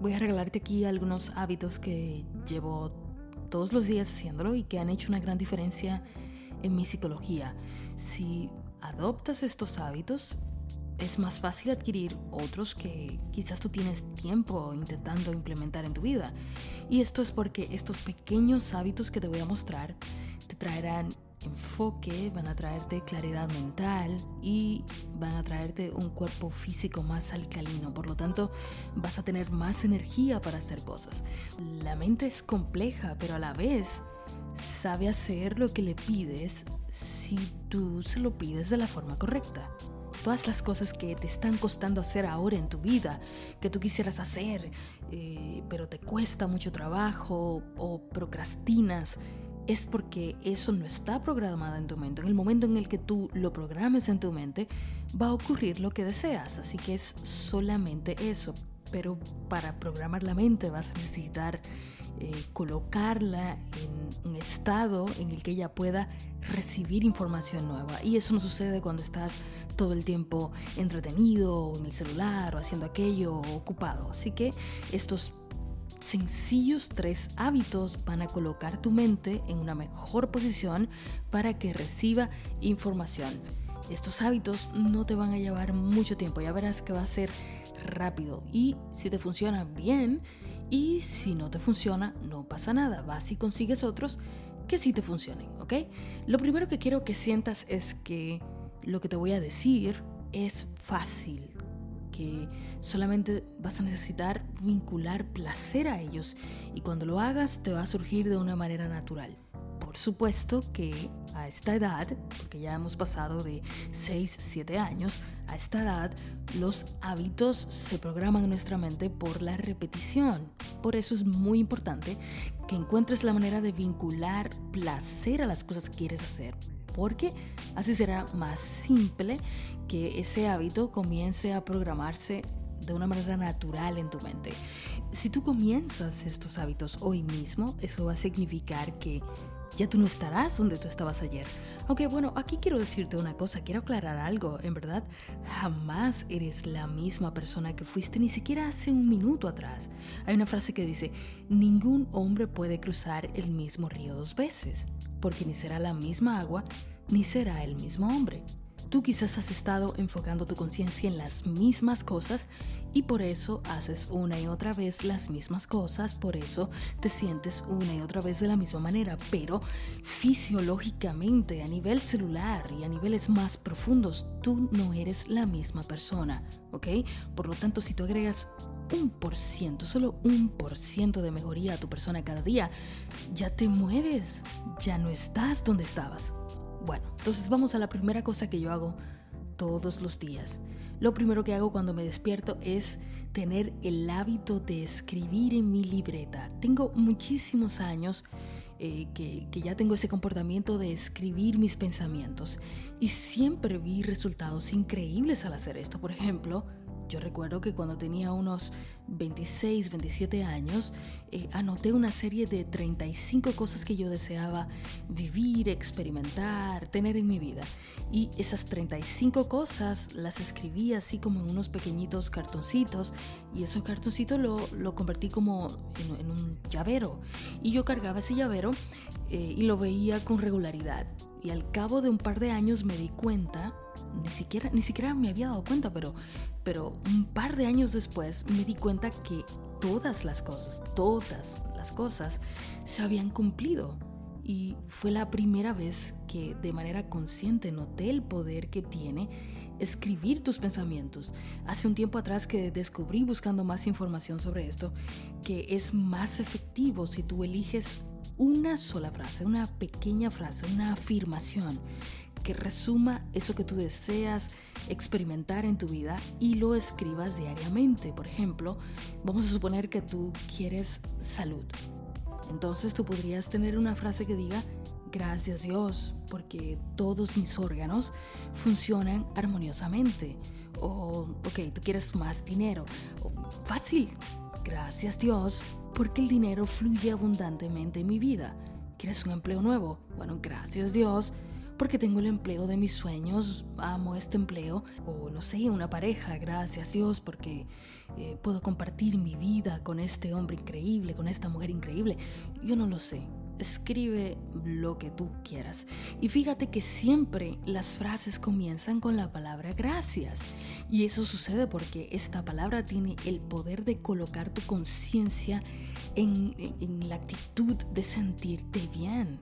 voy a regalarte aquí algunos hábitos que llevo todos los días haciéndolo y que han hecho una gran diferencia en mi psicología. Si adoptas estos hábitos, es más fácil adquirir otros que quizás tú tienes tiempo intentando implementar en tu vida. Y esto es porque estos pequeños hábitos que te voy a mostrar te traerán enfoque, van a traerte claridad mental y van a traerte un cuerpo físico más alcalino. Por lo tanto, vas a tener más energía para hacer cosas. La mente es compleja, pero a la vez sabe hacer lo que le pides si tú se lo pides de la forma correcta todas las cosas que te están costando hacer ahora en tu vida, que tú quisieras hacer, eh, pero te cuesta mucho trabajo o procrastinas, es porque eso no está programado en tu mente. En el momento en el que tú lo programes en tu mente, va a ocurrir lo que deseas. Así que es solamente eso pero para programar la mente vas a necesitar eh, colocarla en un estado en el que ella pueda recibir información nueva. Y eso no sucede cuando estás todo el tiempo entretenido en el celular o haciendo aquello ocupado. Así que estos sencillos tres hábitos van a colocar tu mente en una mejor posición para que reciba información. Estos hábitos no te van a llevar mucho tiempo, ya verás que va a ser rápido y si te funciona bien y si no te funciona no pasa nada, vas y consigues otros que sí te funcionen, ¿ok? Lo primero que quiero que sientas es que lo que te voy a decir es fácil, solamente vas a necesitar vincular placer a ellos y cuando lo hagas te va a surgir de una manera natural supuesto que a esta edad, porque ya hemos pasado de 6, 7 años, a esta edad los hábitos se programan en nuestra mente por la repetición. Por eso es muy importante que encuentres la manera de vincular placer a las cosas que quieres hacer. Porque así será más simple que ese hábito comience a programarse de una manera natural en tu mente. Si tú comienzas estos hábitos hoy mismo, eso va a significar que ya tú no estarás donde tú estabas ayer. Aunque bueno, aquí quiero decirte una cosa, quiero aclarar algo. En verdad, jamás eres la misma persona que fuiste ni siquiera hace un minuto atrás. Hay una frase que dice, ningún hombre puede cruzar el mismo río dos veces, porque ni será la misma agua, ni será el mismo hombre. Tú quizás has estado enfocando tu conciencia en las mismas cosas y por eso haces una y otra vez las mismas cosas, por eso te sientes una y otra vez de la misma manera, pero fisiológicamente, a nivel celular y a niveles más profundos, tú no eres la misma persona, ¿ok? Por lo tanto, si tú agregas un por ciento, solo un por ciento de mejoría a tu persona cada día, ya te mueves, ya no estás donde estabas. Bueno, entonces vamos a la primera cosa que yo hago todos los días. Lo primero que hago cuando me despierto es tener el hábito de escribir en mi libreta. Tengo muchísimos años eh, que, que, ya tengo ese comportamiento de escribir mis pensamientos y siempre vi resultados increíbles al hacer esto. Por ejemplo, yo recuerdo que cuando tenía unos 26, 27 años, eh, anoté una serie de 35 cosas que yo deseaba vivir, experimentar, tener en mi vida. Y esas 35 cosas las escribí así como en unos pequeñitos cartoncitos y esos cartoncitos lo, lo convertí como en, un llavero. Y yo cargaba ese llavero eh, y lo veía con regularidad. Y al cabo de un par de años me di cuenta, ni siquiera, ni siquiera me había dado cuenta, pero, pero un par de años después me di cuenta que todas las cosas, todas las cosas se habían cumplido. Y fue la primera vez que de manera consciente noté el poder que tiene escribir tus pensamientos. Hace un tiempo atrás que descubrí buscando más información sobre esto, que es más efectivo si tú eliges una sola frase, una pequeña frase, una afirmación que resuma eso que tú deseas experimentar en tu vida y lo escribas diariamente. Por ejemplo, vamos a suponer que tú quieres salud. Entonces tú podrías tener una frase que diga, gracias Dios, porque todos mis órganos funcionan armoniosamente. O, ok, tú quieres más dinero. fácil, gracias Dios, porque el dinero fluye abundantemente en mi vida. ¿Quieres un empleo nuevo? Bueno, gracias Dios, porque tengo el empleo de mis sueños, amo este empleo, o no sé, una pareja, gracias Dios, porque eh, puedo compartir mi vida con este hombre increíble, con esta mujer increíble. Yo no lo sé. Escribe lo que tú quieras. Y fíjate que siempre las frases comienzan con la palabra gracias. Y eso sucede porque esta palabra tiene el poder de colocar tu conciencia en, en la actitud de sentirte bien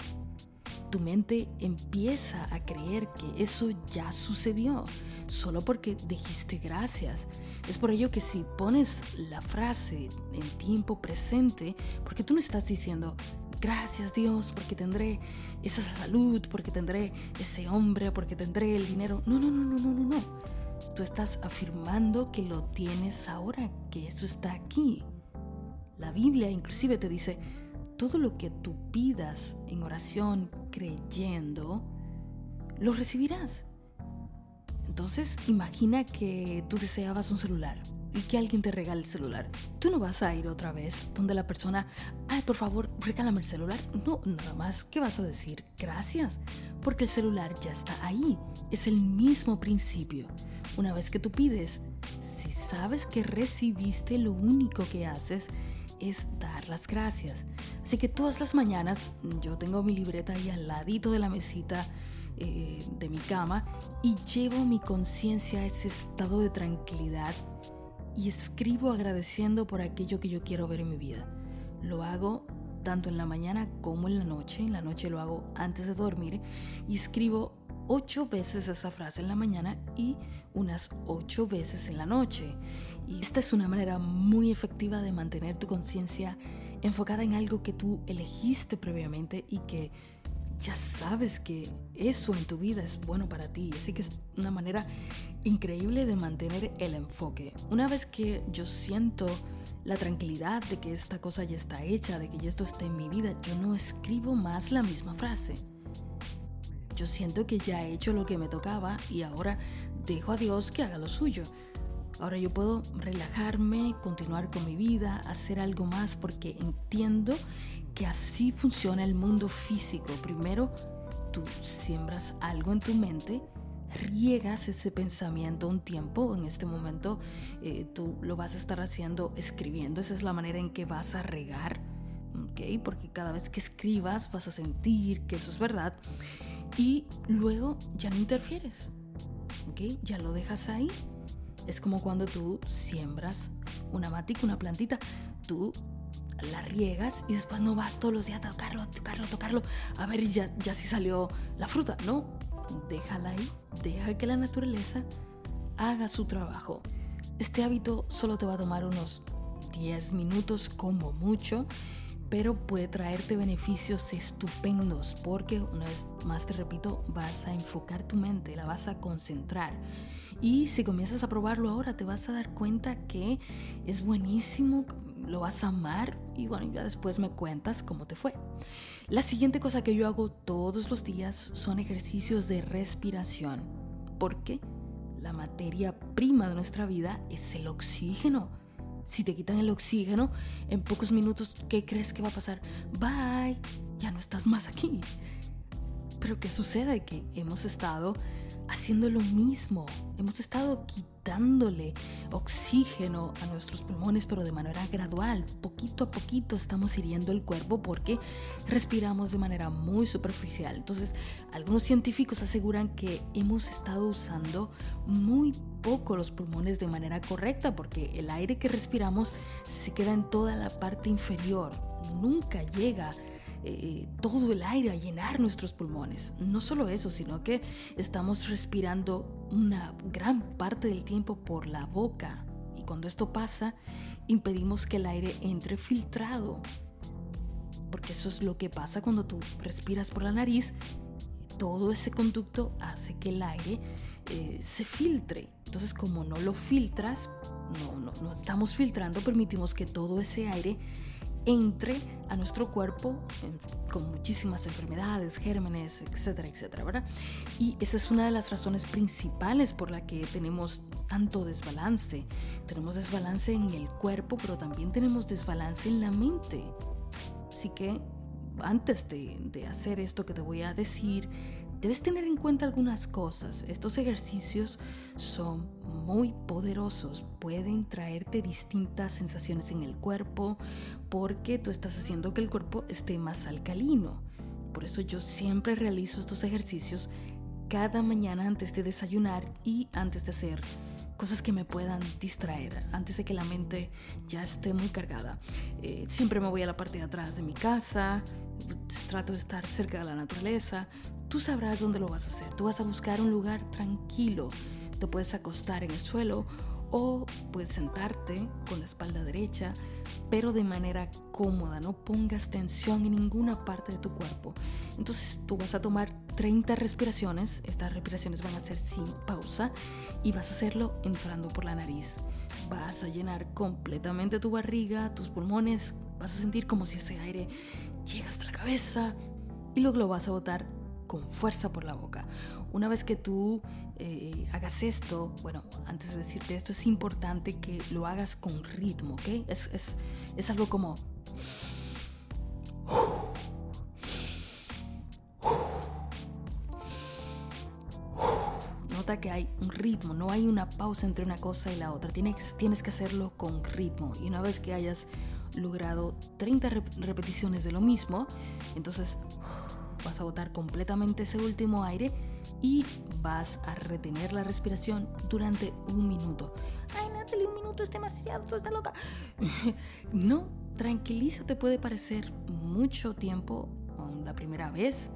tu mente empieza a creer que eso ya sucedió solo porque dijiste gracias. Es por ello que si pones la frase en tiempo presente, porque tú no estás diciendo gracias Dios porque tendré esa salud, porque tendré ese hombre, porque tendré el dinero. No, no, no, no, no, no, no. Tú estás afirmando que lo tienes ahora, que eso está aquí. La Biblia inclusive te dice, todo lo que tú pidas en oración creyendo, lo recibirás. Entonces imagina que tú deseabas un celular y que alguien te regale el celular. Tú no vas a ir otra vez donde la persona, ay, por favor, regálame el celular. No, nada más que vas a decir gracias, porque el celular ya está ahí. Es el mismo principio. Una vez que tú pides, si sabes que recibiste, lo único que haces es dar las gracias. Así que todas las mañanas yo tengo mi libreta ahí al ladito de la mesita eh, de mi cama y llevo mi conciencia a ese estado de tranquilidad y escribo agradeciendo por aquello que yo quiero ver en mi vida. Lo hago tanto en la mañana como en la noche. En la noche lo hago antes de dormir y escribo ocho veces esa frase en la mañana y unas ocho veces en la noche. Y esta es una manera muy efectiva de mantener tu conciencia enfocada en algo que tú elegiste previamente y que ya sabes que eso en tu vida es bueno para ti. Así que es una manera increíble de mantener el enfoque. Una vez que yo siento la tranquilidad de que esta cosa ya está hecha, de que ya esto está en mi vida, yo no escribo más la misma frase. Yo siento que ya he hecho lo que me tocaba y ahora dejo a Dios que haga lo suyo. Ahora yo puedo relajarme, continuar con mi vida, hacer algo más porque entiendo que así funciona el mundo físico. Primero, tú siembras algo en tu mente, riegas ese pensamiento un tiempo. En este momento eh, tú lo vas a estar haciendo escribiendo. Esa es la manera en que vas a regar. ¿Ok? Porque cada vez que escribas vas a sentir que eso es verdad y luego ya no interfieres, ¿ok? Ya lo dejas ahí es como cuando tú siembras una matica, una plantita, tú la riegas y después no vas todos los días a tocarlo, tocarlo, tocarlo, a ver ya, ya si salió la fruta. No, déjala ahí, deja que la naturaleza haga su trabajo. Este hábito solo te va a tomar unos 10 minutos como mucho, pero puede traerte beneficios estupendos porque una vez más te repito, vas a enfocar tu mente, la vas a concentrar y si comienzas a probarlo ahora, te vas a dar cuenta que es buenísimo, lo vas a amar y bueno, ya después me cuentas cómo te fue. La siguiente cosa que yo hago todos los días son ejercicios de respiración. Porque la materia prima de nuestra vida es el oxígeno. Si te quitan el oxígeno, en pocos minutos, ¿qué crees que va a pasar? Bye, ya no estás más aquí. Pero ¿qué sucede? Que hemos estado haciendo lo mismo. Hemos estado quitándole oxígeno a nuestros pulmones, pero de manera gradual. Poquito a poquito estamos hiriendo el cuerpo porque respiramos de manera muy superficial. Entonces, algunos científicos aseguran que hemos estado usando muy poco los pulmones de manera correcta porque el aire que respiramos se queda en toda la parte inferior. Nunca llega eh, todo el aire a llenar nuestros pulmones. No solo eso, sino que estamos respirando una gran parte del tiempo por la boca. Y cuando esto pasa, impedimos que el aire entre filtrado. Porque eso es lo que pasa cuando tú respiras por la nariz. Todo ese conducto hace que el aire eh, se filtre. Entonces, como no lo filtras, no, no, no estamos filtrando, permitimos que todo ese aire entre a nuestro cuerpo con muchísimas enfermedades, gérmenes, etcétera, etcétera, ¿verdad? Y esa es una de las razones principales por la que tenemos tanto desbalance. Tenemos desbalance en el cuerpo, pero también tenemos desbalance en la mente. Así que antes de, hacer esto que te voy a decir, debes tener en cuenta algunas cosas. Estos ejercicios son muy poderosos, pueden traerte distintas sensaciones en el cuerpo porque tú estás haciendo que el cuerpo esté más alcalino. Por eso yo siempre realizo estos ejercicios cada mañana antes de desayunar y antes de hacer cosas que me puedan distraer, antes de que la mente ya esté muy cargada. Eh, siempre me voy a la parte de atrás de mi casa, trato de estar cerca de la naturaleza. Tú sabrás dónde lo vas a hacer. Tú vas a buscar un lugar tranquilo. Te puedes acostar en el suelo o puedes sentarte con la espalda derecha, pero de manera cómoda, no pongas tensión en ninguna parte de tu cuerpo. Entonces tú vas a tomar 30 respiraciones, estas respiraciones van a ser sin pausa y vas a hacerlo entrando por la nariz. Vas a llenar completamente tu barriga, tus pulmones, vas a sentir como si ese aire llega hasta la cabeza y luego lo vas a botar con fuerza por la boca. Una vez que tú eh, hagas esto, bueno, antes de decirte esto, es importante que lo hagas con ritmo, ¿ok? Es, es, es algo como... Que hay un ritmo, no hay una pausa entre una cosa y la otra. Tienes, tienes que hacerlo con ritmo. Y una vez que hayas logrado 30 repeticiones de lo mismo, entonces vas a botar completamente ese último aire y vas a retener la respiración durante un minuto. Ay, Natalie, un minuto es demasiado, tú estás loca. no, tranquilízate, puede parecer mucho tiempo la primera vez,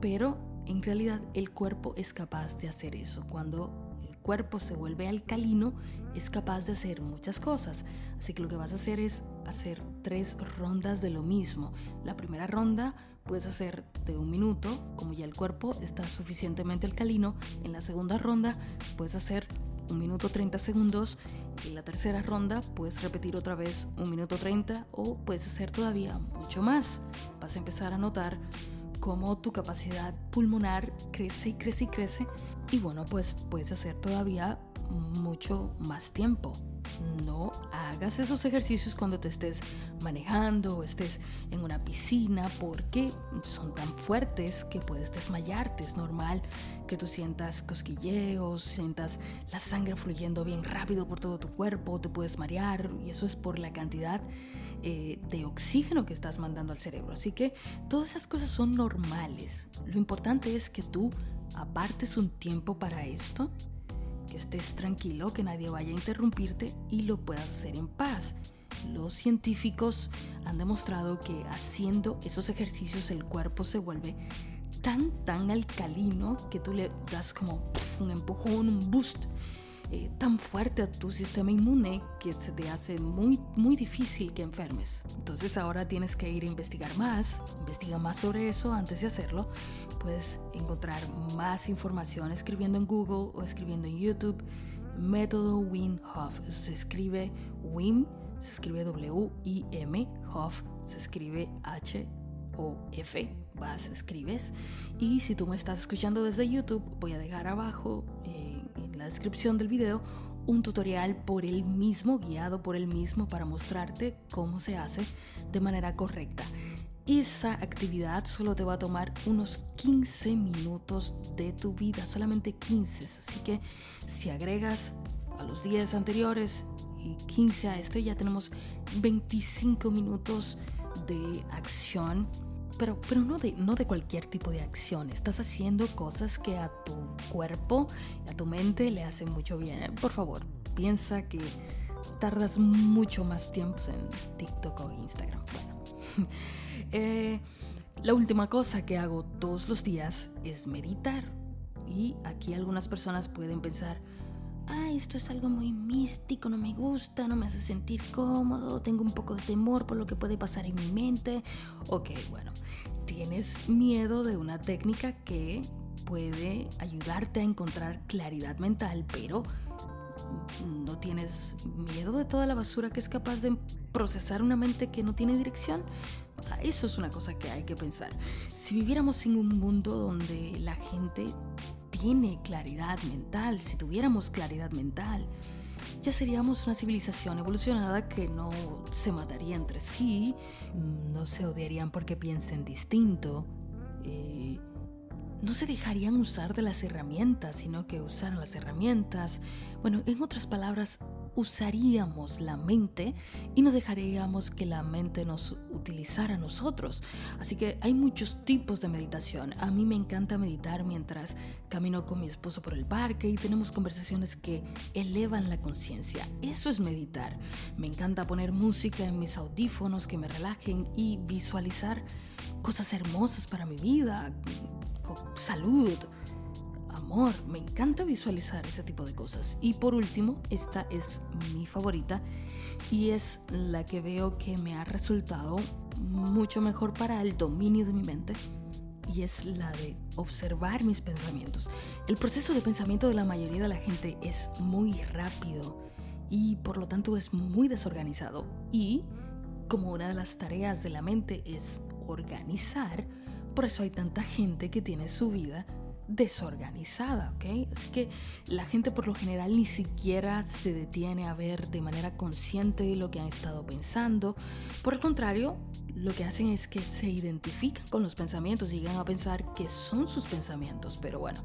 pero en realidad el cuerpo es capaz de hacer eso. Cuando el cuerpo se vuelve alcalino, es capaz de hacer muchas cosas. Así que lo que vas a hacer es hacer tres rondas de lo mismo. La primera ronda puedes hacer de un minuto, como ya el cuerpo está suficientemente alcalino. En la segunda ronda puedes hacer un minuto 30 segundos. En la tercera ronda puedes repetir otra vez un minuto 30 o puedes hacer todavía mucho más. Vas a empezar a notar cómo tu capacidad pulmonar crece y crece y crece. Y bueno, pues puedes hacer todavía mucho más tiempo. No hagas esos ejercicios cuando te estés manejando o estés en una piscina porque son tan fuertes que puedes desmayarte. Es normal que tú sientas cosquilleos, sientas la sangre fluyendo bien rápido por todo tu cuerpo, te puedes marear y eso es por la cantidad eh, de oxígeno que estás mandando al cerebro. Así que todas esas cosas son normales. Lo importante es que tú apartes un tiempo para esto estés tranquilo, que nadie vaya a interrumpirte y lo puedas hacer en paz. Los científicos han demostrado que haciendo esos ejercicios el cuerpo se vuelve tan, tan alcalino que tú le das como un empujón, un boost eh, tan fuerte a tu sistema inmune que se te hace muy, muy difícil que enfermes. Entonces ahora tienes que ir a investigar más, investiga más sobre eso antes de hacerlo. Puedes encontrar más información escribiendo en Google o escribiendo en YouTube. Método Wim Hof. se escribe Wim, se escribe W-I-M, Hof se escribe H-O-F. Vas, escribes. Y si tú me estás escuchando desde YouTube, voy a dejar abajo. Eh, descripción del video un tutorial por él mismo, guiado por él mismo para mostrarte cómo se hace de manera correcta. Esa actividad solo te va a tomar unos 15 minutos de tu vida, solamente 15. Así que si agregas a los 10 anteriores y 15 a este, ya tenemos 25 minutos de acción pero, pero no, de, no de cualquier tipo de acción. Estás haciendo cosas que a tu cuerpo a tu mente le hacen mucho bien. Por favor, piensa que tardas mucho más tiempo en TikTok o Instagram. Bueno, eh, la última cosa que hago todos los días es meditar. Y aquí algunas personas pueden pensar, ah, esto es algo muy místico, no me gusta, no me hace sentir cómodo, tengo un poco de temor por lo que puede pasar en mi mente. Ok, bueno, tienes miedo de una técnica que puede ayudarte a encontrar claridad mental, pero no tienes miedo de toda la basura que es capaz de procesar una mente que no tiene dirección. Eso es una cosa que hay que pensar. Si viviéramos en un mundo donde la gente tiene claridad mental, si tuviéramos claridad mental, ya seríamos una civilización evolucionada que no se mataría entre sí, no se odiarían porque piensen distinto, eh, no se dejarían usar de las herramientas, sino que usaran las herramientas. Bueno, en otras palabras, usaríamos la mente y no dejaríamos que la mente nos utilizara a nosotros. Así que hay muchos tipos de meditación. A mí me encanta meditar mientras camino con mi esposo por el parque y tenemos conversaciones que elevan la conciencia. Eso es meditar. Me encanta poner música en mis audífonos que me relajen y visualizar cosas hermosas para mi vida, salud, amor. Me encanta visualizar ese tipo de cosas. Y por último, esta es mi favorita y es la que veo que me ha resultado mucho mejor para el dominio de mi mente y es la de observar mis pensamientos. El proceso de pensamiento de la mayoría de la gente es muy rápido y por lo tanto es muy desorganizado y como una de las tareas de la mente es organizar, por eso hay tanta gente que tiene su vida desorganizada, ¿ok? Así que la gente por lo general ni siquiera se detiene a ver de manera consciente lo que han estado pensando. Por el contrario, lo que hacen es que se identifican con los pensamientos y llegan a pensar que son sus pensamientos. Pero bueno,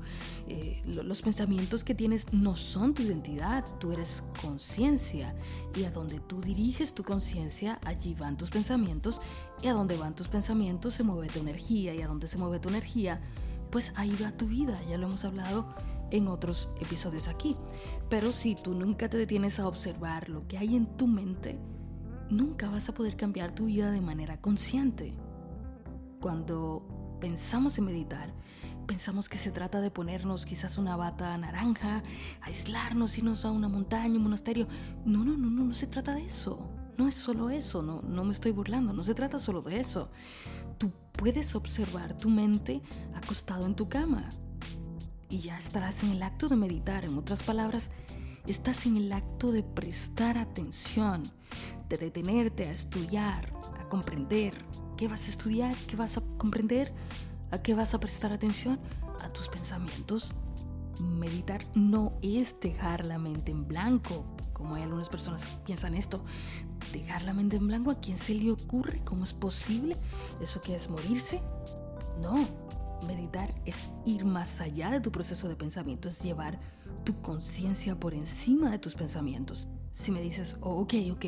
eh, los pensamientos que tienes no son tu identidad, tú eres conciencia y a donde tú diriges tu conciencia, allí van tus pensamientos y a donde van tus pensamientos se mueve tu energía y a donde se mueve tu energía pues ahí va tu vida, ya lo hemos hablado en otros episodios aquí. Pero si tú nunca te detienes a observar lo que hay en tu mente, nunca vas a poder cambiar tu vida de manera consciente. Cuando pensamos en meditar, pensamos que se trata de ponernos quizás una bata naranja, aislarnos, irnos a una montaña, un monasterio. No, no, no, no, no se trata de eso. No es solo eso, no, no me estoy burlando, no se trata solo de eso. Tú puedes observar tu mente acostado en tu cama y ya estarás en el acto de meditar. En otras palabras, estás en el acto de prestar atención, de detenerte a estudiar, a comprender. ¿Qué vas a estudiar? ¿Qué vas a comprender? ¿A qué vas a prestar atención? A tus pensamientos. Meditar no es dejar la mente en blanco, como hay algunas personas que piensan esto, dejar la mente en blanco, ¿a quién se le ocurre? ¿Cómo es posible? ¿Eso que es morirse? No, meditar es ir más allá de tu proceso de pensamiento, es llevar tu conciencia por encima de tus pensamientos. Si me dices, oh, ok, ok,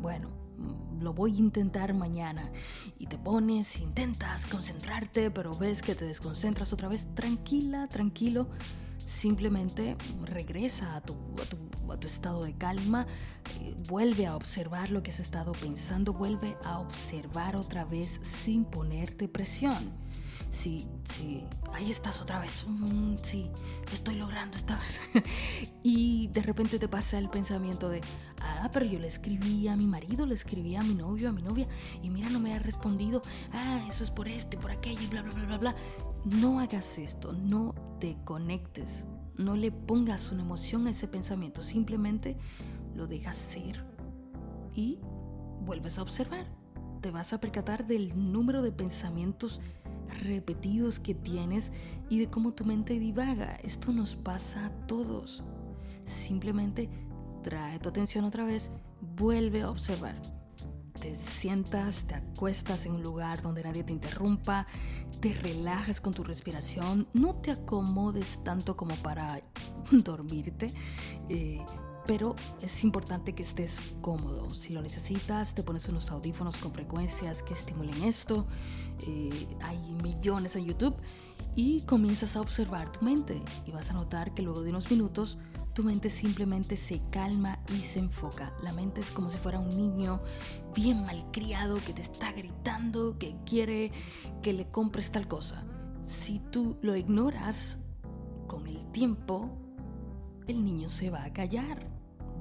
bueno, mm, lo voy a intentar mañana y te pones, intentas concentrarte, pero ves que te desconcentras otra vez, tranquila, tranquilo, simplemente regresa a tu, a tu a tu estado de calma, eh, vuelve a observar lo que has estado pensando, vuelve a observar otra vez sin ponerte presión. Sí, sí, ahí estás otra vez. Mm, sí, lo estoy logrando esta vez. y de repente te pasa el pensamiento de, ah, pero yo le escribí a mi marido, le escribí a mi novio, a mi novia, y mira, no me ha respondido. Ah, eso es por esto y por aquello y bla, bla, bla, bla, bla. No hagas esto, no te conectes no le pongas una emoción a ese pensamiento, simplemente lo dejas ser y vuelves a observar. Te vas a percatar del número de pensamientos repetidos que tienes y de cómo tu mente divaga. Esto nos pasa a todos. Simplemente trae tu atención otra vez, vuelve a observar te sientas, te acuestas en un lugar donde nadie te interrumpa, te relajas con tu respiración, no te acomodes tanto como para dormirte, eh, pero es importante que estés cómodo. Si lo necesitas, te pones unos audífonos con frecuencias que estimulen esto. Eh, hay millones en YouTube y comienzas a observar tu mente y vas a notar que luego de unos minutos tu mente simplemente se calma y se enfoca. La mente es como si fuera un niño bien malcriado que te está gritando que quiere que le compres tal cosa. Si tú lo ignoras, con el tiempo, el niño se va a callar,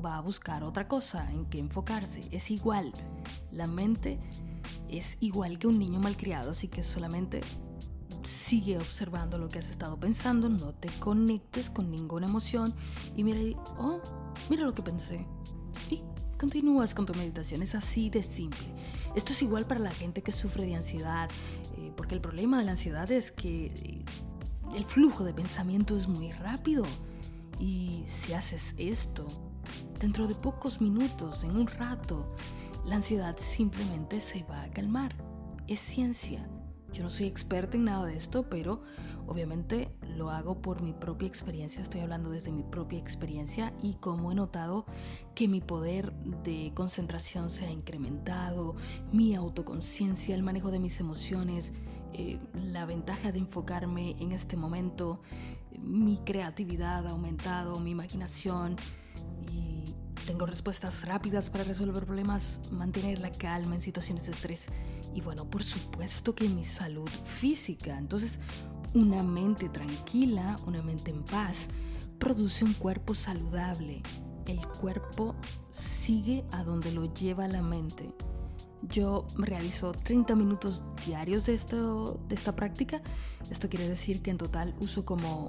va a buscar otra cosa en que enfocarse. Es igual, la mente es igual que un niño malcriado, así que solamente sigue observando lo que has estado pensando, no te conectes con ninguna emoción y mira, oh, mira lo que pensé. Y continúas con tu meditación, es así de simple. Esto es igual para la gente que sufre de ansiedad, eh, porque el problema de la ansiedad es que eh, el flujo de pensamiento es muy rápido. Y si haces esto, dentro de pocos minutos, en un rato, la ansiedad simplemente se va a calmar. Es ciencia Yo no soy experta en nada de esto, pero obviamente lo hago por mi propia experiencia. Estoy hablando desde mi propia experiencia y como he notado que mi poder de concentración se ha incrementado, mi autoconciencia, el manejo de mis emociones, eh, la ventaja de enfocarme en este momento, mi creatividad ha aumentado, mi imaginación tengo respuestas rápidas para resolver problemas, mantener la calma en situaciones de estrés y bueno, por supuesto que mi salud física. Entonces, una mente tranquila, una mente en paz, produce un cuerpo saludable. El cuerpo sigue a donde lo lleva la mente. Yo realizo 30 minutos diarios de, esto, de esta práctica. Esto quiere decir que en total uso como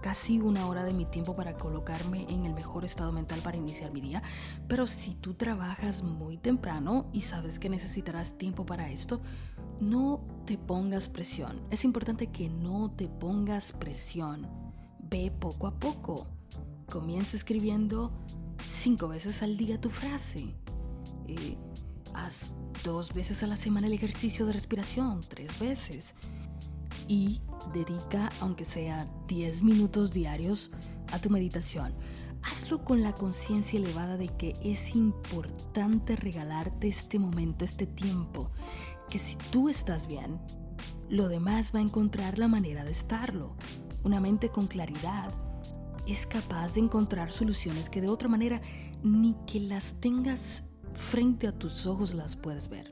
casi una hora de mi tiempo para colocarme en el mejor estado mental para iniciar mi día. Pero si tú trabajas muy temprano y sabes que necesitarás tiempo para esto, no te pongas presión. Es importante que no te pongas presión. Ve poco a poco. Comienza escribiendo cinco veces al día tu frase. Eh, haz dos veces a la semana el ejercicio de respiración, tres veces. Y dedica, aunque sea 10 minutos diarios, a tu meditación. Hazlo con la conciencia elevada de que es importante regalarte este momento, este tiempo, que si tú estás bien, lo demás va a encontrar la manera de estarlo. Una mente con claridad es capaz de encontrar soluciones que de otra manera ni que las tengas frente a tus ojos las puedes ver.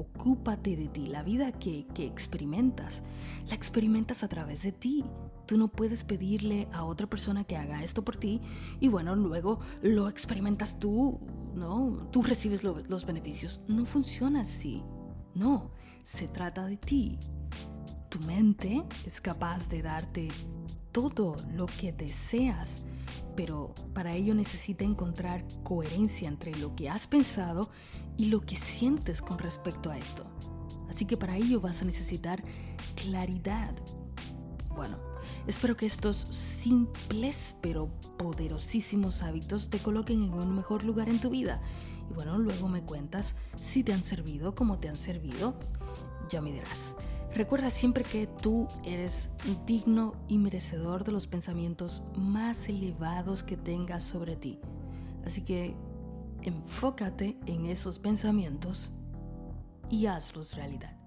Ocúpate de ti. La vida que, que experimentas, la experimentas a través de ti. Tú no puedes pedirle a otra persona que haga esto por ti y bueno, luego lo experimentas tú, ¿no? Tú recibes los beneficios. No funciona así. No, se trata de ti. Tu mente es capaz de darte todo lo que deseas pero para ello necesita encontrar coherencia entre lo que has pensado y lo que sientes con respecto a esto. Así que para ello vas a necesitar claridad. Bueno, espero que estos simples pero poderosísimos hábitos te coloquen en un mejor lugar en tu vida. Y bueno, luego me cuentas si te han servido, cómo te han servido. Ya me dirás. Recuerda siempre que tú eres digno y merecedor de los pensamientos más elevados que tengas sobre ti. Así que enfócate en esos pensamientos y hazlos realidad.